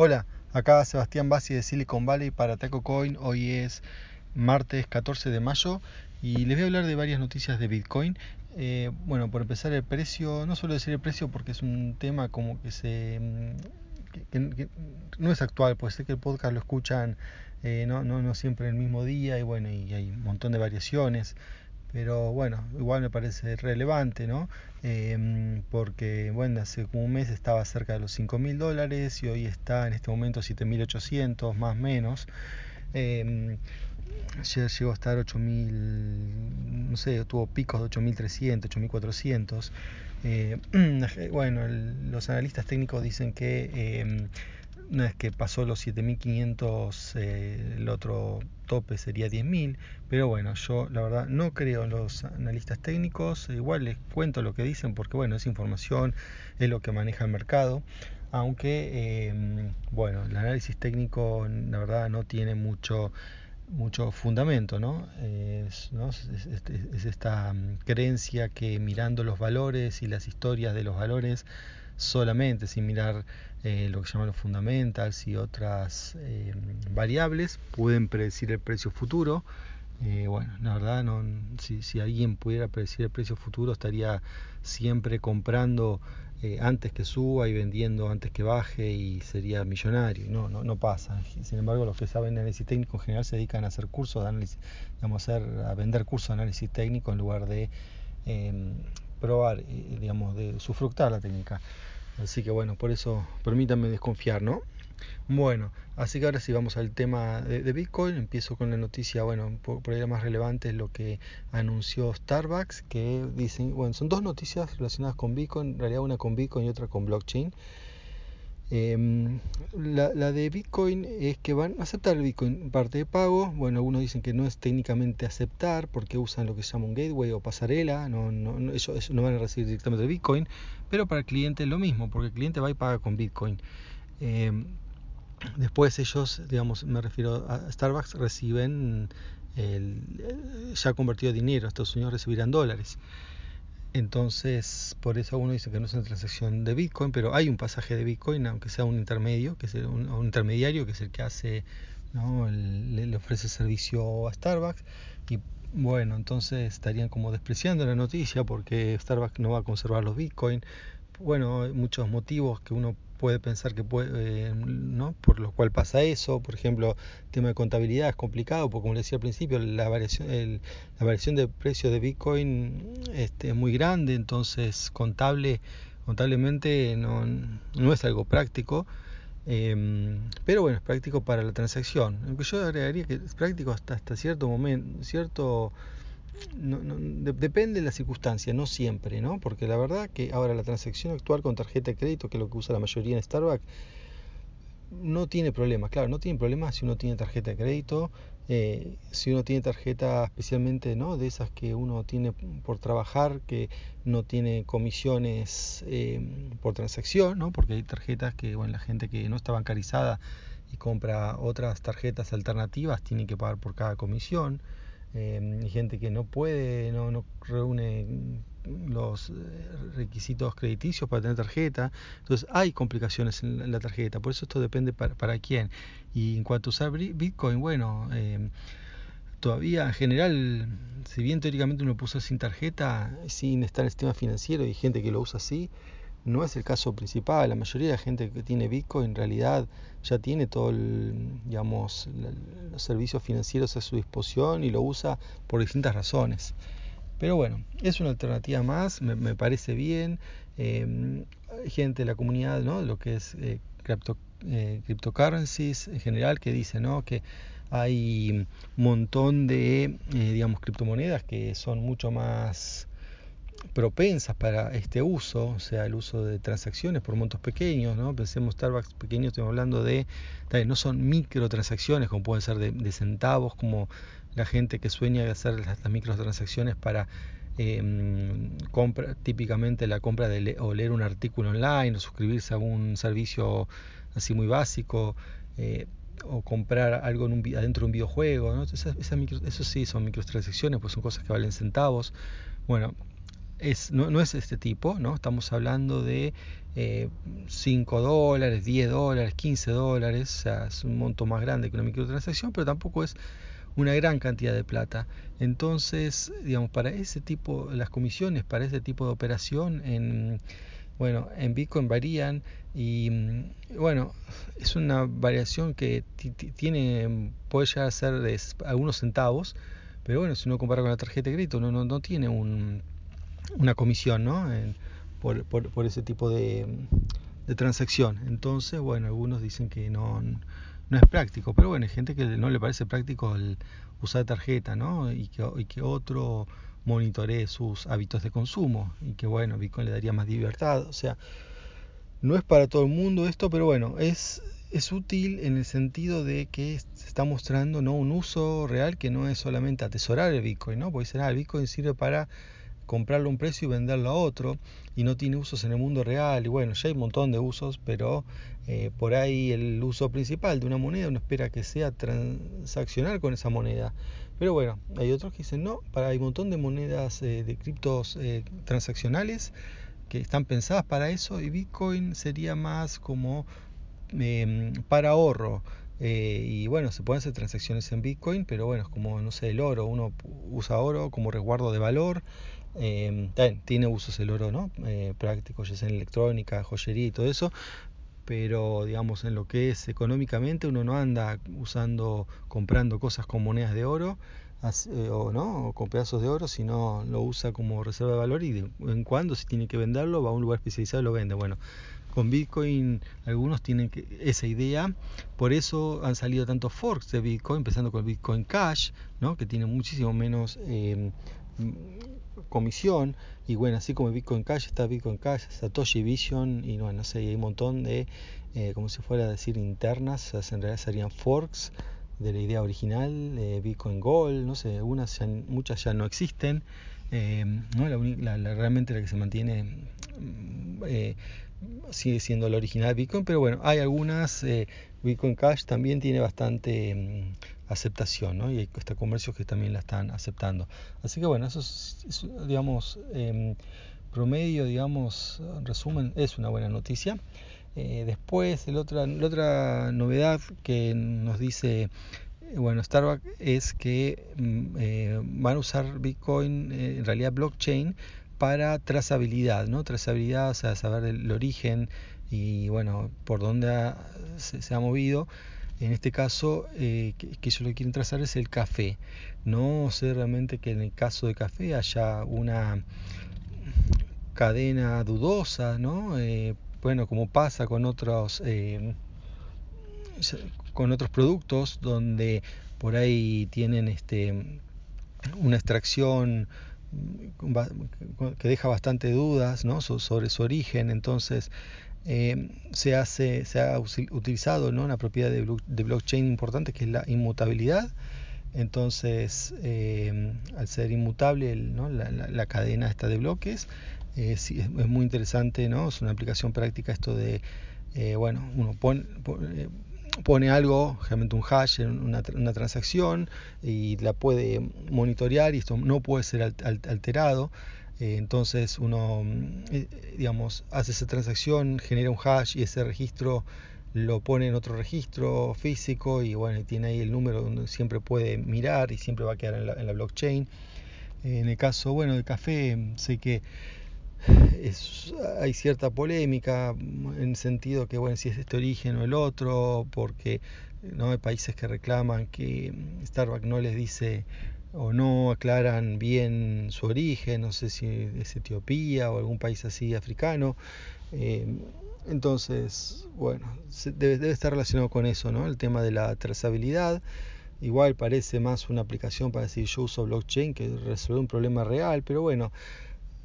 Hola, acá Sebastián Bassi de Silicon Valley para Taco Coin. Hoy es martes 14 de mayo y les voy a hablar de varias noticias de Bitcoin. Eh, bueno, por empezar el precio, no suelo decir el precio porque es un tema como que se mm, no es actual, pues sé que el podcast lo escuchan eh, no, no, no siempre el mismo día y bueno, y hay un montón de variaciones pero bueno, igual me parece relevante, ¿no? Em, porque, bueno, hace como un mes estaba cerca de los 5 mil dólares y hoy está en este momento 7.800, más o menos. Eh, llegó a estar 8.000, no sé, tuvo picos de 8.300, 8.400. Eh, bueno, los analistas técnicos dicen que em, una vez que pasó los 7500, eh, el otro tope sería 10.000. Pero bueno, yo la verdad no creo en los analistas técnicos. Igual les cuento lo que dicen porque bueno, es información, es lo que maneja el mercado. Aunque, em, bueno, el análisis técnico la verdad no tiene mucho mucho fundamento, ¿no? Es, esta mm, creencia que mirando los valores y las historias de los valores solamente, sin mirar eh, lo que llaman los fundamentals y otras eh, variables, pueden predecir el precio futuro. Eh, bueno, la verdad, no, si, si, alguien pudiera predecir el precio futuro, estaría siempre comprando antes que suba y vendiendo antes que baje y sería millonario. No, no, no pasa. Sin embargo, los que saben análisis técnico en general se dedican a hacer cursos de análisis, digamos, a, hacer, a vender cursos de análisis técnico en lugar de probar, digamos, de sufructar la técnica. Así que bueno, por eso permítanme desconfiar, ¿no? Bueno, así que ahora sí vamos al tema de, Bitcoin. Empiezo con la noticia, bueno, por, ahí la más relevante es lo que anunció Starbucks, que dicen, bueno, son dos noticias relacionadas con Bitcoin, en realidad una con Bitcoin y otra con blockchain. Em, la, de Bitcoin es que van a aceptar el Bitcoin parte de pago. Bueno, algunos dicen que no es técnicamente aceptar porque usan lo que se llama un gateway o pasarela. No, no, ellos, no van a recibir directamente el Bitcoin. Pero para el cliente es lo mismo porque el cliente va y paga con Bitcoin. Em, después ellos, digamos, me refiero a Starbucks, reciben el, ya convertido dinero. Estados Unidos recibirán dólares. Entonces, por eso uno dice que no es una transacción de Bitcoin, pero hay un pasaje de Bitcoin, aunque sea un intermedio, que es un, intermediario, que es el que hace, ¿no? le, ofrece servicio a Starbucks. Y bueno, entonces estarían como despreciando la noticia porque Starbucks no va a conservar los Bitcoin. Bueno, hay muchos motivos que uno puede pensar que puede, eh, ¿no? Por lo cual pasa eso. Por ejemplo, el tema de contabilidad es complicado, porque como le decía al principio, la variación, la variación de precio de Bitcoin este, es muy grande, entonces contable, contablemente no, no es algo práctico. Em, pero bueno, es práctico para la transacción. Aunque yo agregaría que es práctico hasta, hasta cierto momento, cierto no, no, depende de la circunstancia, no siempre, ¿no? Porque la verdad que ahora la transacción actual con tarjeta de crédito, que es lo que usa la mayoría en Starbucks, no tiene problemas. Claro, no tiene problemas si uno tiene tarjeta de crédito, eh, si uno tiene tarjeta especialmente, ¿no? De esas que uno tiene por trabajar, que no tiene comisiones eh, por transacción, ¿no? Porque hay tarjetas que, bueno, la gente que no está bancarizada y compra otras tarjetas alternativas tiene que pagar por cada comisión. Eh, gente que no puede, no, no reúne los eh, requisitos crediticios para tener tarjeta. Entonces hay complicaciones en la tarjeta, por eso esto depende para, para quién. Y en cuanto a usar Bitcoin, bueno, eh, todavía en general, si bien teóricamente uno puso sin tarjeta, sin estar en el sistema financiero, y gente que lo usa así, no es el caso principal. La mayoría de la gente que tiene Bitcoin en realidad ya tiene todos digamos, los servicios financieros a su disposición y lo usa por distintas razones. Pero bueno, es una alternativa más, me, parece bien. Eh, gente de la comunidad, ¿no? lo que es eh, eh, cryptocurrencies en general, que dice ¿no? que hay un montón de, digamos, criptomonedas que son mucho más propensas para este uso, o sea, el uso de transacciones por montos pequeños, ¿no? Pensemos Starbucks pequeños, estamos hablando de, no son microtransacciones como pueden ser de, centavos, como la gente que sueña de hacer las, microtransacciones para eh, compra, típicamente la compra de o leer un artículo online o suscribirse a un servicio así muy básico. Eh, o comprar algo en un, adentro de un videojuego, eso sí son microtransacciones, pues son cosas que valen centavos. Bueno, es, no, no, es este tipo, ¿no? Estamos hablando de eh, 5 dólares, 10 dólares, 15 dólares, o sea, es un monto más grande que una microtransacción, pero tampoco es una gran cantidad de plata. Entonces, digamos, para ese tipo, las comisiones para ese tipo de operación en, bueno, en Bitcoin varían y bueno, es una variación que tiene, puede llegar a ser de algunos centavos, pero bueno, si uno compara con la tarjeta de crédito, no, no, no tiene un, una comisión, ¿no? En, por, por, por, ese tipo de, transacción. Entonces, bueno, algunos dicen que no no es práctico, pero bueno, hay gente que no le parece práctico el usar tarjeta, ¿no? Y que, otro monitoree sus hábitos de consumo y que bueno, Bitcoin le daría más libertad, o sea, no es para todo el mundo esto, pero bueno, es, es útil en el sentido de que se está mostrando ¿no? un uso real que no es solamente atesorar el Bitcoin, ¿no? Porque será el Bitcoin sirve para comprarlo a un precio y venderlo a otro y no tiene usos en el mundo real y bueno, ya hay un montón de usos, pero eh, por ahí el uso principal de una moneda uno espera que sea transaccionar con esa moneda. Pero bueno, hay otros que dicen no, para, hay un montón de monedas eh, de criptos eh, transaccionales que están pensadas para eso y Bitcoin sería más como eh, para ahorro. Y bueno, se pueden hacer transacciones en Bitcoin, pero bueno, es como, no sé, el oro, uno usa oro como resguardo de valor eh, tiene usos el oro, ¿no? Eh, práctico, ya sea en electrónica, joyería y todo eso, pero digamos en lo que es económicamente uno no anda usando, comprando cosas con monedas de oro eh, o no, o con pedazos de oro, sino lo usa como reserva de valor y de en cuando si tiene que venderlo va a un lugar especializado y lo vende. Bueno, con Bitcoin algunos tienen que, esa idea, por eso han salido tantos forks de Bitcoin, empezando con Bitcoin Cash, ¿no? que tiene muchísimo menos eh, comisión y bueno así como Bitcoin Cash está Bitcoin Cash Satoshi Vision y bueno no sé hay un montón de eh, como si fuera a decir internas en realidad serían forks de la idea original eh, Bitcoin Gold no sé algunas muchas ya no existen eh, ¿no? La, la, realmente la que se mantiene mm, eh, sigue siendo la original Bitcoin, pero bueno, hay algunas, eh, Bitcoin Cash también tiene bastante mm, aceptación, ¿no? Y hay hasta comercios que también la están aceptando. Así que bueno, eso es, digamos, em, promedio, digamos, resumen, es una buena noticia. Eh, después, el otra, la otra novedad que nos dice bueno, Starbucks es que mm, eh, van a usar Bitcoin, eh, en realidad blockchain, para trazabilidad, ¿no? Trazabilidad, o sea, saber el origen y, bueno, por dónde se, ha movido. En este caso, eh, que, que, ellos lo quieren trazar es el café. No sé realmente que en el caso de café haya una cadena dudosa, ¿no? Bueno, como pasa con otros... Eh, con otros productos donde por ahí tienen este una extracción que deja bastante dudas ¿no? sobre su origen, entonces eh, se, hace, se ha utilizado ¿no? una propiedad de, blockchain importante que es la inmutabilidad. Entonces, eh, al ser inmutable ¿no? la, la, la, cadena esta de bloques, eh, es, muy interesante, ¿no? es una aplicación práctica esto de, eh, bueno, uno pone, pone pone algo, generalmente un hash en una, una, transacción y la puede monitorear y esto no puede ser alterado. Entonces uno, eh, digamos, hace esa transacción, genera un hash y ese registro lo pone en otro registro físico y bueno, tiene ahí el número donde siempre puede mirar y siempre va a quedar en la, en la blockchain. Eh, en el caso, bueno, de café, sé que hay cierta polémica en el sentido que, bueno, si es este origen o el otro, porque no hay países que reclaman que Starbucks no les dice o no aclaran bien su origen, no sé si es Etiopía o algún país así africano. Eh, entonces, bueno, debe, debe, estar relacionado con eso, ¿no? El tema de la trazabilidad. Igual parece más una aplicación para decir yo uso blockchain que resolver un problema real, pero bueno,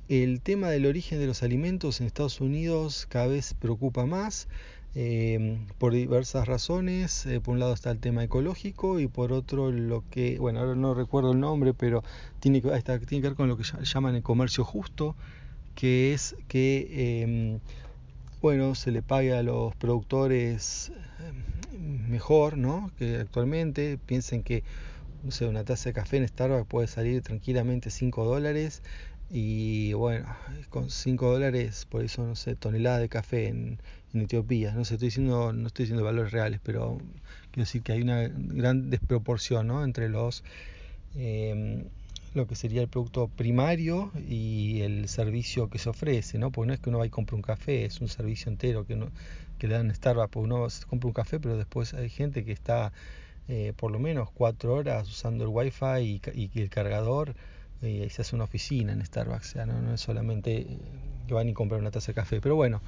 el tema del origen de los alimentos en Estados Unidos cada vez preocupa más eh, por diversas razones. Eh, por un lado está el tema ecológico y por otro lo que, bueno, ahora no recuerdo el nombre, pero tiene que, está, tiene que ver con lo que llaman el comercio justo, que es que, eh, bueno, se le pague a los productores eh, mejor, ¿no? Que actualmente piensen que, una taza de café en Starbucks puede salir tranquilamente 5 dólares y bueno, con 5 dólares, por eso no sé, tonelada de café en, Etiopía. No sé, estoy diciendo, no estoy diciendo valores reales, pero quiero decir que hay una gran desproporción ¿no? entre los em, lo que sería el producto primario y el servicio que se ofrece, ¿no? Porque no es que uno va y compre un café, es un servicio entero que, uno, que le dan Starbucks, porque uno compra un café, pero después hay gente que está eh, por lo menos cuatro horas usando el wifi y, y el cargador y se hace una oficina en Starbucks, o sea, no, es solamente eh, que van y compran una taza de café, pero bueno,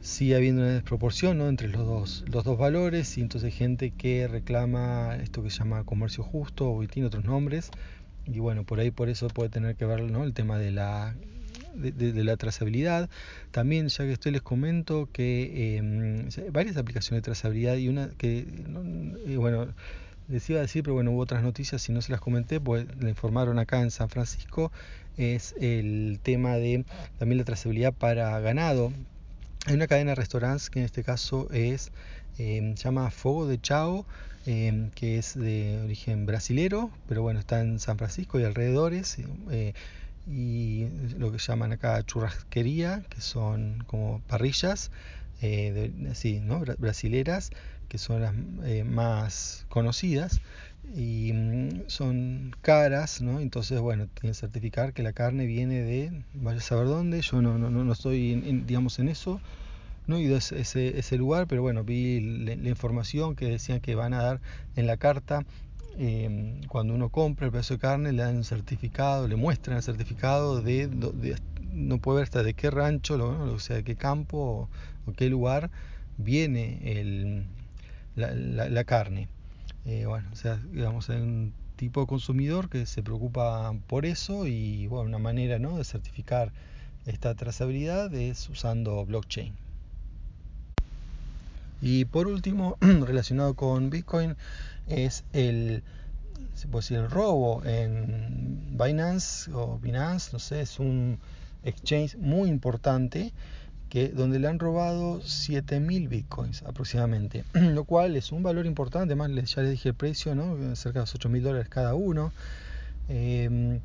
sigue habiendo una desproporción ¿no? entre los dos, los dos valores y entonces hay gente que reclama esto que se llama comercio justo o tiene otros nombres y bueno, por ahí por eso puede tener que ver ¿no? el tema de la, de, la trazabilidad. También, ya que estoy, les comento que eh, varias aplicaciones de trazabilidad y una que, eh, bueno, les iba a decir, pero bueno, hubo otras noticias y no se las comenté, pues le informaron acá en San Francisco, es el tema de también la trazabilidad para ganado. Hay una cadena de restaurantes que en este caso es, eh, llama Fogo de Chao, eh, que es de origen brasilero, pero bueno, está en San Francisco y alrededores. Eh, y lo que llaman acá churrasquería, que son como parrillas, de, así, ¿no? brasileras, que son las eh, más conocidas y mm, son caras, ¿no? Entonces, bueno, tienen que certificar que la carne viene de, vaya a saber dónde, yo no, no, no estoy, en, digamos, en eso, no he ido a ese, ese lugar, pero bueno, vi la, información que decían que van a dar en la carta, em, cuando uno compra el pedazo de carne, le dan certificado, le muestran el certificado de, no puede ver hasta de qué rancho, o sea, de qué campo o qué lugar viene el la, carne. Eh, bueno, sea, digamos, hay un tipo de consumidor que se preocupa por eso y bueno, una manera ¿no? de certificar esta trazabilidad es usando blockchain. Y por último, relacionado con Bitcoin, es el, decir, el robo en Binance o Binance, no sé, es un exchange muy importante que, donde le han robado 7.000 bitcoins aproximadamente, lo cual es un valor importante, además ya les dije el precio, ¿no? cerca de los 8.000 dólares cada uno. Em,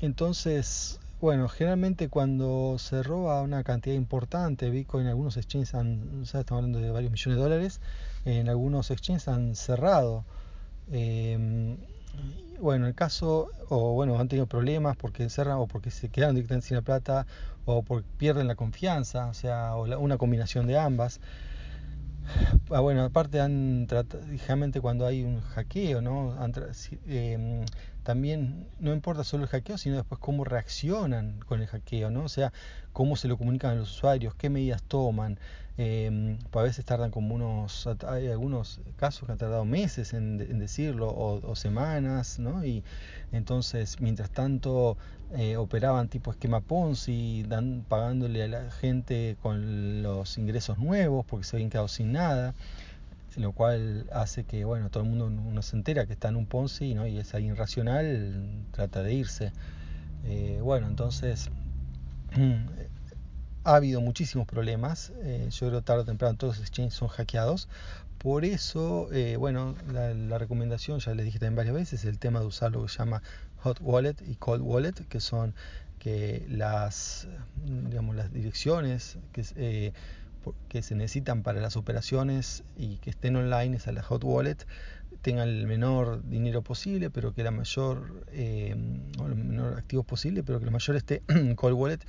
entonces, bueno, generalmente cuando se roba una cantidad importante de Bitcoin, algunos exchanges han, estamos hablando de varios millones de dólares, en algunos exchanges han cerrado. Eh, bueno, el caso, o bueno, han tenido problemas porque cerran o porque se quedaron directamente sin la plata o porque pierden la confianza, o sea, o una combinación de ambas. Ah, bueno, aparte han tratado, cuando hay un hackeo, ¿no? Em, también no importa solo el hackeo, sino después cómo reaccionan con el hackeo, ¿no? O sea, cómo se lo comunican a los usuarios, qué medidas toman. Eh, a veces tardan como unos, hay algunos casos que han tardado meses en, decirlo o, semanas, ¿no? Y entonces, mientras tanto, eh, operaban tipo esquema Ponzi, dan, pagándole a la gente con los ingresos nuevos porque se habían quedado sin nada lo cual hace que bueno todo el mundo uno se entera que está en un Ponzi ¿no? y es ahí irracional trata de irse eh, bueno entonces ha habido muchísimos problemas eh, yo creo tarde o temprano todos los exchanges son hackeados por eso eh, bueno la, recomendación ya les dije también varias veces el tema de usar lo que se llama hot wallet y cold wallet que son que las digamos las direcciones que que se necesitan para las operaciones y que estén online, es a la hot wallet, tengan el menor dinero posible, pero que la mayor, eh, o el menor activo posible, pero que la mayor esté en cold wallet,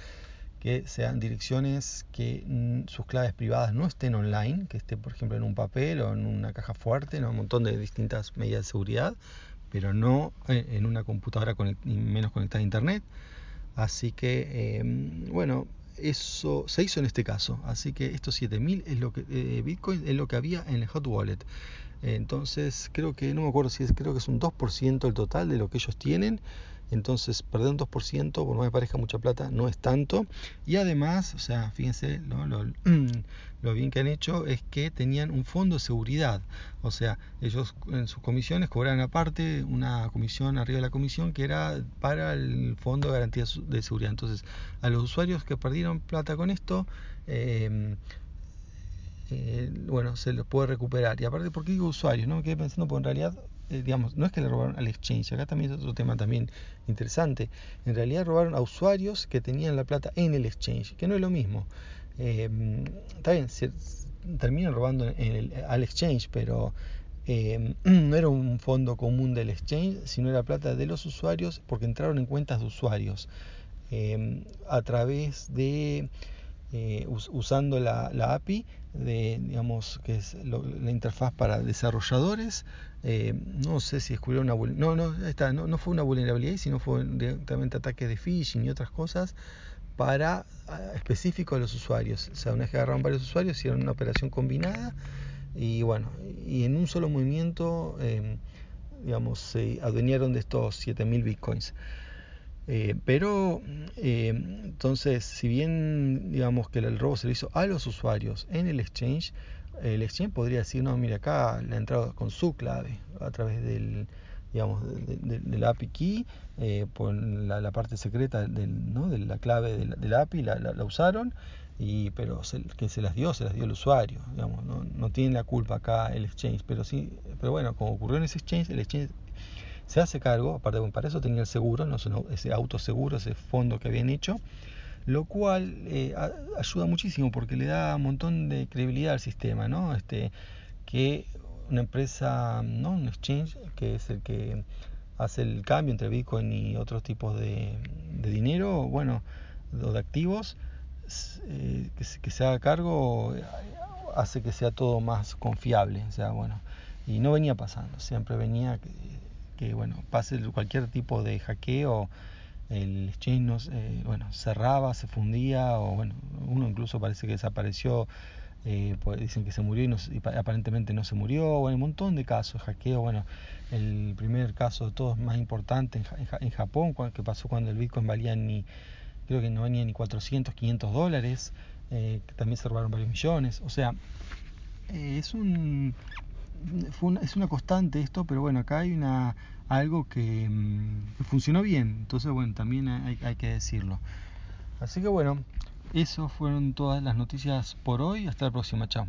que sean direcciones que mm, sus claves privadas no estén online, que esté por ejemplo en un papel o en una caja fuerte, ¿no? un montón de distintas medidas de seguridad, pero no eh, en una computadora menos conectada a internet. Así que, eh, bueno, eso se hizo en este caso. Así que estos 7000 es lo que eh, Bitcoin es lo que había en el hot wallet. Entonces, creo que no me acuerdo si es creo que es un 2% el total de lo que ellos tienen entonces, perder un 2%, por no me parezca mucha plata, no es tanto. Y además, o sea, fíjense, lo, bien que han hecho es que tenían un fondo de seguridad. O sea, ellos en sus comisiones cobraban aparte una comisión arriba de la comisión que era para el fondo de garantía de seguridad. Entonces, a los usuarios que perdieron plata con esto, em, eh, bueno, se los puede recuperar. Y aparte, ¿por qué digo usuarios? No me quedé pensando, porque en realidad, digamos, no es que le robaron al exchange, acá también es otro tema también interesante. En realidad robaron a usuarios que tenían la plata en el exchange, que no es lo mismo. Eh, está bien, se, terminan robando al exchange, pero no era un fondo común del exchange, sino era plata de los usuarios porque entraron en cuentas de usuarios a través de eh, usando la, API, de, digamos, que es la interfaz para desarrolladores. Eh, no sé si descubrieron una no, no, esta, no, no fue una vulnerabilidad, sino fue directamente ataques de phishing y otras cosas para específico a los usuarios. O sea, una vez que agarraron varios usuarios, hicieron una operación combinada y bueno, y en un solo movimiento, eh, digamos, se adueñaron de estos 7000 bitcoins. Eh, pero eh, entonces, si bien digamos que el robo se lo hizo a los usuarios en el exchange, el exchange podría decir, no, mira acá le ha entrado con su clave a través del digamos de, la API key eh, por la, parte secreta del, ¿no? de la clave de la, API la, la, usaron y pero que se las dio se las dio el usuario digamos no, no tiene la culpa acá el exchange pero sí pero bueno como ocurrió en ese exchange el exchange se hace cargo, aparte para eso tenía el seguro, no ese autoseguro, ese fondo que habían hecho, lo cual eh, ayuda muchísimo porque le da un montón de credibilidad al sistema, ¿no? Este, que una empresa, ¿no? un exchange, que es el que hace el cambio entre Bitcoin y otros tipos de, dinero, bueno, o de activos, eh, que, se, haga cargo hace que sea todo más confiable, o sea, bueno, y no venía pasando, siempre venía que bueno, pase cualquier tipo de hackeo, el exchange eh, bueno, cerraba, se fundía, o bueno, uno incluso parece que desapareció, eh, pues dicen que se murió y, aparentemente no se murió, bueno, un montón de casos de hackeo, bueno, el primer caso de todos más importante en, Japón, que pasó cuando el Bitcoin valía ni, creo que no venía ni 400, 500 dólares, eh, que también se robaron varios millones, o sea, es un es una constante esto, pero bueno, acá hay una algo que, mm, funcionó bien, entonces bueno, también hay, hay que decirlo. Así que bueno, eso fueron todas las noticias por hoy, hasta la próxima, chao.